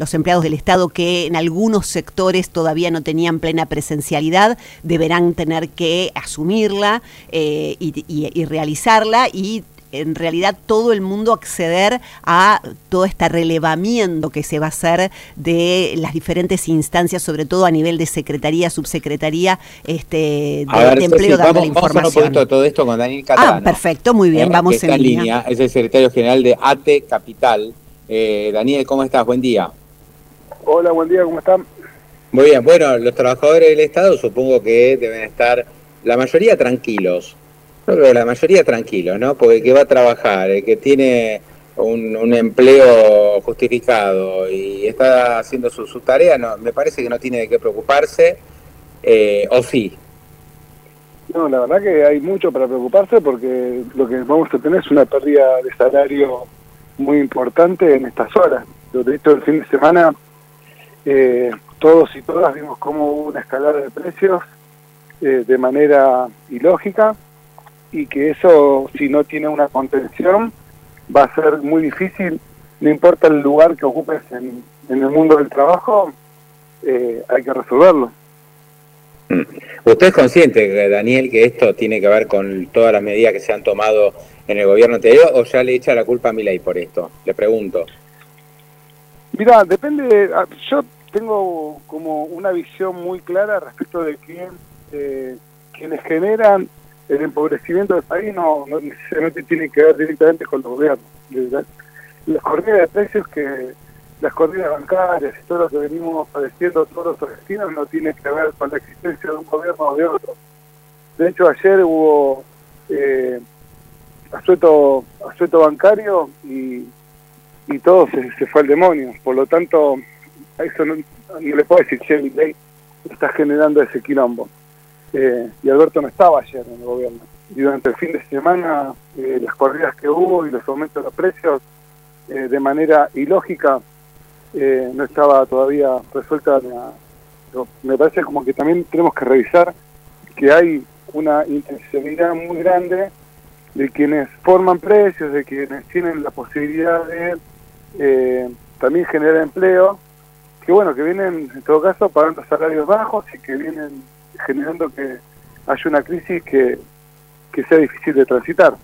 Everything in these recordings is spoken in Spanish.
Los empleados del Estado que en algunos sectores todavía no tenían plena presencialidad deberán tener que asumirla eh, y, realizarla y en realidad todo el mundo acceder a todo este relevamiento que se va a hacer de las diferentes instancias, sobre todo a nivel de secretaría, subsecretaría este, de, empleo, dando la información. Vamos todo esto con Daniel. Ah, perfecto, muy bien, eh, vamos en, línea. Es el secretario general de ATE Capital. Eh, Daniel, ¿cómo estás? Buen día. Hola, buen día, ¿cómo están? Muy bien, bueno, los trabajadores del Estado supongo que deben estar la mayoría tranquilos. Yo creo que la mayoría tranquilos, ¿no? Porque el que va a trabajar, el que tiene un, empleo justificado y está haciendo su, tarea, no, me parece que no tiene de qué preocuparse, eh, o sí. No, la verdad que hay mucho para preocuparse porque lo que vamos a tener es una pérdida de salario muy importante en estas horas. De hecho, el fin de semana eh, todos y todas vimos cómo hubo una escalada de precios eh, de manera ilógica y que eso, si no tiene una contención, va a ser muy difícil, no importa el lugar que ocupes en, el mundo del trabajo, eh, hay que resolverlo. Mm. ¿Usted es consciente, Daniel, que esto tiene que ver con todas las medidas que se han tomado en el gobierno anterior o ya le echa la culpa a mi ley por esto? Le pregunto. Mira, depende, ah, yo tengo como una visión muy clara respecto de quién, eh, quienes generan el empobrecimiento del país no, necesariamente tienen que ver directamente con los gobiernos. Las corridas de precios que las corridas bancarias y todo lo que venimos padeciendo todos los argentinos no tiene que ver con la existencia de un gobierno o de otro. De hecho, ayer hubo eh, asueto, bancario y y todo se, fue al demonio. Por lo tanto, a eso no, le puedo decir, che, ley está generando ese quilombo. Eh, y Alberto no estaba ayer en el gobierno. Y durante el fin de semana, eh, las corridas que hubo y los aumentos de los precios, eh, de manera ilógica, no estaba todavía resuelta. me parece como que también tenemos que revisar que hay una intencionalidad muy grande de quienes forman precios, de quienes tienen la posibilidad de eh, también genera empleo, que bueno, que vienen en todo caso pagando salarios bajos y que vienen generando que haya una crisis que, que sea difícil de transitar.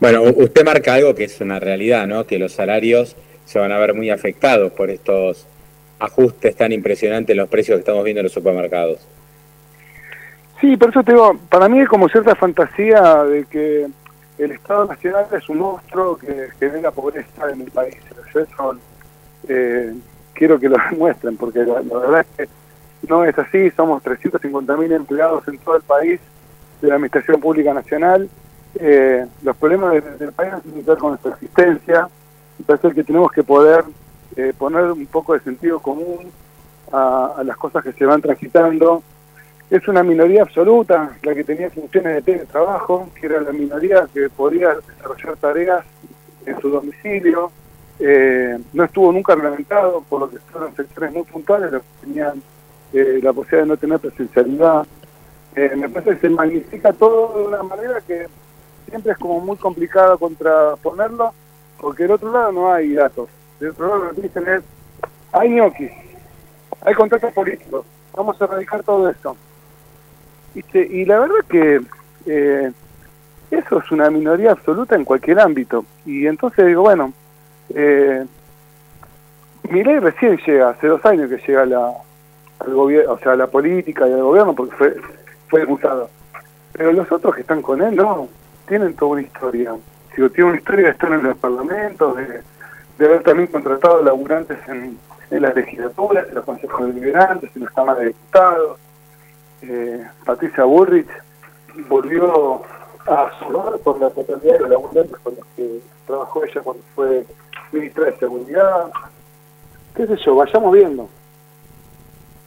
Bueno, usted marca algo que es una realidad, ¿no? Que los salarios se van a ver muy afectados por estos ajustes tan impresionantes en los precios que estamos viendo en los supermercados. Sí, por eso te digo, para mí es como cierta fantasía de que el Estado Nacional es un monstruo que genera pobreza en el país. Eso eh, quiero que lo demuestren, porque la, verdad es que no es así. Somos 350.000 empleados en todo el país de la Administración Pública Nacional. Eh, los problemas del, país no tienen que ver con nuestra existencia. Parece que tenemos que poder eh, poner un poco de sentido común a las cosas que se van transitando es una minoría absoluta la que tenía funciones de teletrabajo, que era la minoría que podía desarrollar tareas en su domicilio. Eh, no estuvo nunca reglamentado, por lo que fueron sectores muy puntuales los que tenían eh, la posibilidad de no tener presencialidad. Eh, me parece que se magnifica todo de una manera que siempre es como muy complicado contraponerlo, porque del otro lado no hay datos. Del otro lado lo que dicen es, hay ñoquis, hay contratos políticos, vamos a erradicar todo esto. Y la verdad que eh, eso es una minoría absoluta en cualquier ámbito. Y entonces digo, bueno, eh, recién llega, hace dos años que llega la, al gobierno, o sea, a la política y al gobierno porque fue, fue diputado. Pero los otros que están con él, no, tienen toda una historia. Digo, tienen una historia de estar en los parlamentos, de, de haber también contratado laburantes en, las legislaturas, en los consejos deliberantes, en las cámaras de diputados eh, Patricia Bullrich volvió a sumar por la totalidad de laburantes con los que trabajó ella cuando fue ministra de Seguridad. ¿Qué sé yo? Vayamos viendo.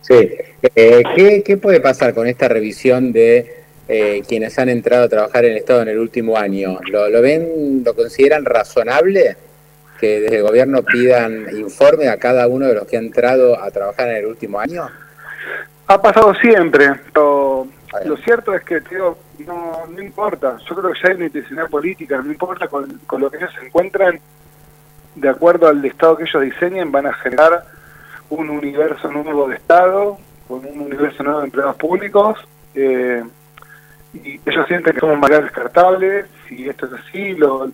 Sí. Eh, ¿qué, ¿Qué puede pasar con esta revisión de eh, quienes han entrado a trabajar en el Estado en el último año? ¿Lo, ¿Lo ven, lo consideran razonable que desde el gobierno pidan informe a cada uno de los que han entrado a trabajar en el último año? Ha pasado siempre, pero lo cierto es que tío, no, no importa, yo creo que ya hay una intensidad política, no importa con, lo que ellos se encuentran, de acuerdo al estado que ellos diseñen, van a generar un universo nuevo de Estado, con un universo nuevo de empleados públicos, eh, y ellos sienten que somos materiales descartables, si esto es así, lo,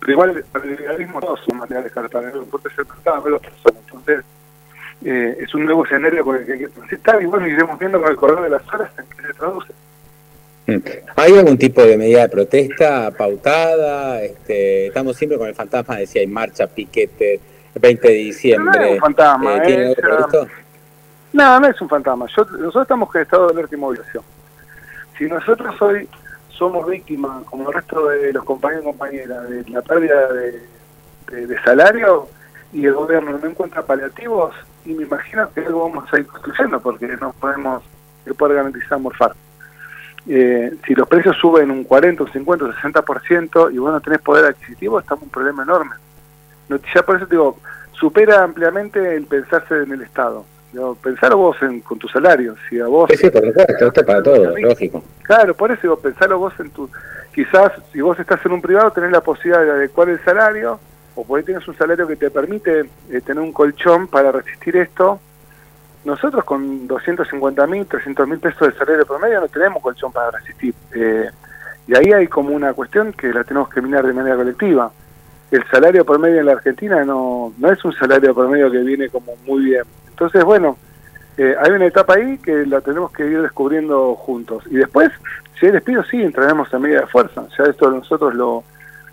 pero igual el liberalismo todos son materiales descartables, no importa ser mercado, las personas. Entonces, eh, es un nuevo escenario con el que hay que transitar y bueno, iremos viendo con el correr de las horas en qué se traduce. Mm. ¿Hay algún tipo de medida de protesta pautada? Este, estamos siempre con el fantasma de si hay marcha, piquete, 20 de diciembre. No, es un fantasma. ¿Tiene eh, algo no, no es un fantasma. Yo, nosotros estamos en estado de alerta y movilización. Si nosotros hoy somos víctimas, como el resto de los compañeros y compañeras, de la pérdida de, salario y el gobierno no encuentra paliativos, y me imagino que algo vamos a ir construyendo porque no podemos poder garantizar morfar. Eh, si los precios suben un 40, un 50, un 60% y vos no tenés poder adquisitivo, estamos en un problema enorme. No, ya por eso te digo, supera ampliamente el pensarse en el Estado. Digo, pensalo vos en, con tu salario. Si a vos. Sí, por supuesto, esto para todo, lógico. Claro, por eso digo, pensalo vos en tu. Quizás si vos estás en un privado, tenés la posibilidad de adecuar el salario, o por ahí tienes un salario que te permite eh, tener un colchón para resistir esto, nosotros con 250 mil, 300 mil pesos de salario promedio no tenemos colchón para resistir. Eh, y ahí hay como una cuestión que la tenemos que mirar de manera colectiva. El salario promedio en la Argentina no, no es un salario promedio que viene como muy bien. Entonces, bueno, eh, hay una etapa ahí que la tenemos que ir descubriendo juntos. Y después, si hay despido, sí, entraremos en medida de fuerza. Ya esto nosotros lo,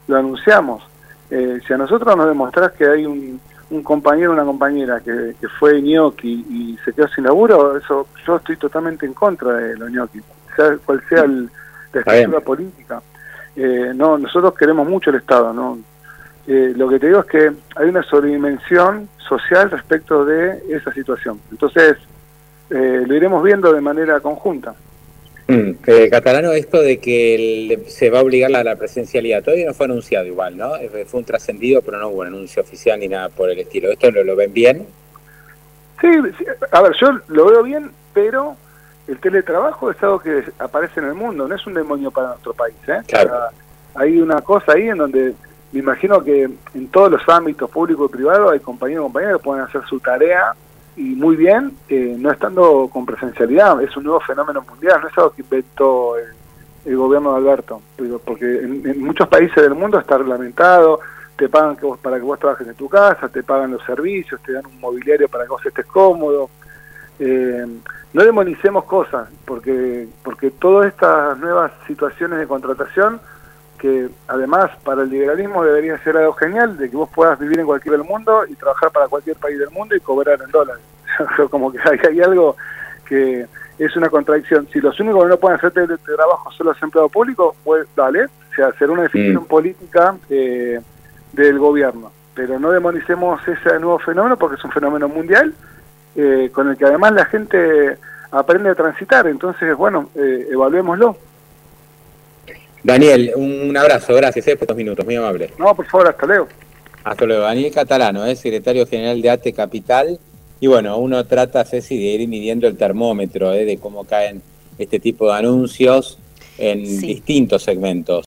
lo anunciamos. Eh, si a nosotros nos demostrás que hay un, un compañero o una compañera que, fue ñoqui y se quedó sin laburo, eso yo estoy totalmente en contra de los ñoqui, sea cual sea el, la estructura política. Eh, no, nosotros queremos mucho el Estado, ¿no? Eh, lo que te digo es que hay una sobredimensión social respecto de esa situación. Entonces, eh, lo iremos viendo de manera conjunta. Mm, eh, catalano, esto de que se va a obligar a la presencialidad, todavía no fue anunciado igual, ¿no? Eh, fue un trascendido, pero no hubo un anuncio oficial ni nada por el estilo. ¿Esto lo, lo ven bien? Sí, a ver, yo lo veo bien, pero el teletrabajo es algo que aparece en el mundo, no es un demonio para nuestro país. ¿eh? hay una cosa ahí en donde me imagino que en todos los ámbitos público y privado hay compañeros y compañeras que pueden hacer su tarea y muy bien, eh, no estando con presencialidad, es un nuevo fenómeno mundial, no es algo que inventó el, gobierno de Alberto, porque en, muchos países del mundo está reglamentado, te pagan que vos, para que vos trabajes en tu casa, te pagan los servicios, te dan un mobiliario para que vos estés cómodo. Eh, no demonicemos cosas, porque, porque todas estas nuevas situaciones de contratación que además para el liberalismo debería ser algo genial, de que vos puedas vivir en cualquier del mundo y trabajar para cualquier país del mundo y cobrar en dólares. Como que hay, algo que es una contradicción. Si los únicos que no pueden hacer este trabajo son los empleados públicos, pues dale, o sea, hacer una definición mm. política eh, del gobierno. Pero no demonicemos ese nuevo fenómeno porque es un fenómeno mundial eh, con el que además la gente aprende a transitar. Entonces, bueno, eh, evaluémoslo. Daniel, un abrazo, gracias eh, por estos minutos, muy amable. No, por favor, hasta luego. Hasta luego. Daniel Catalano, eh, secretario general de ATE Capital. Y bueno, uno trata, Ceci, de ir midiendo el termómetro eh, de cómo caen este tipo de anuncios en distintos segmentos.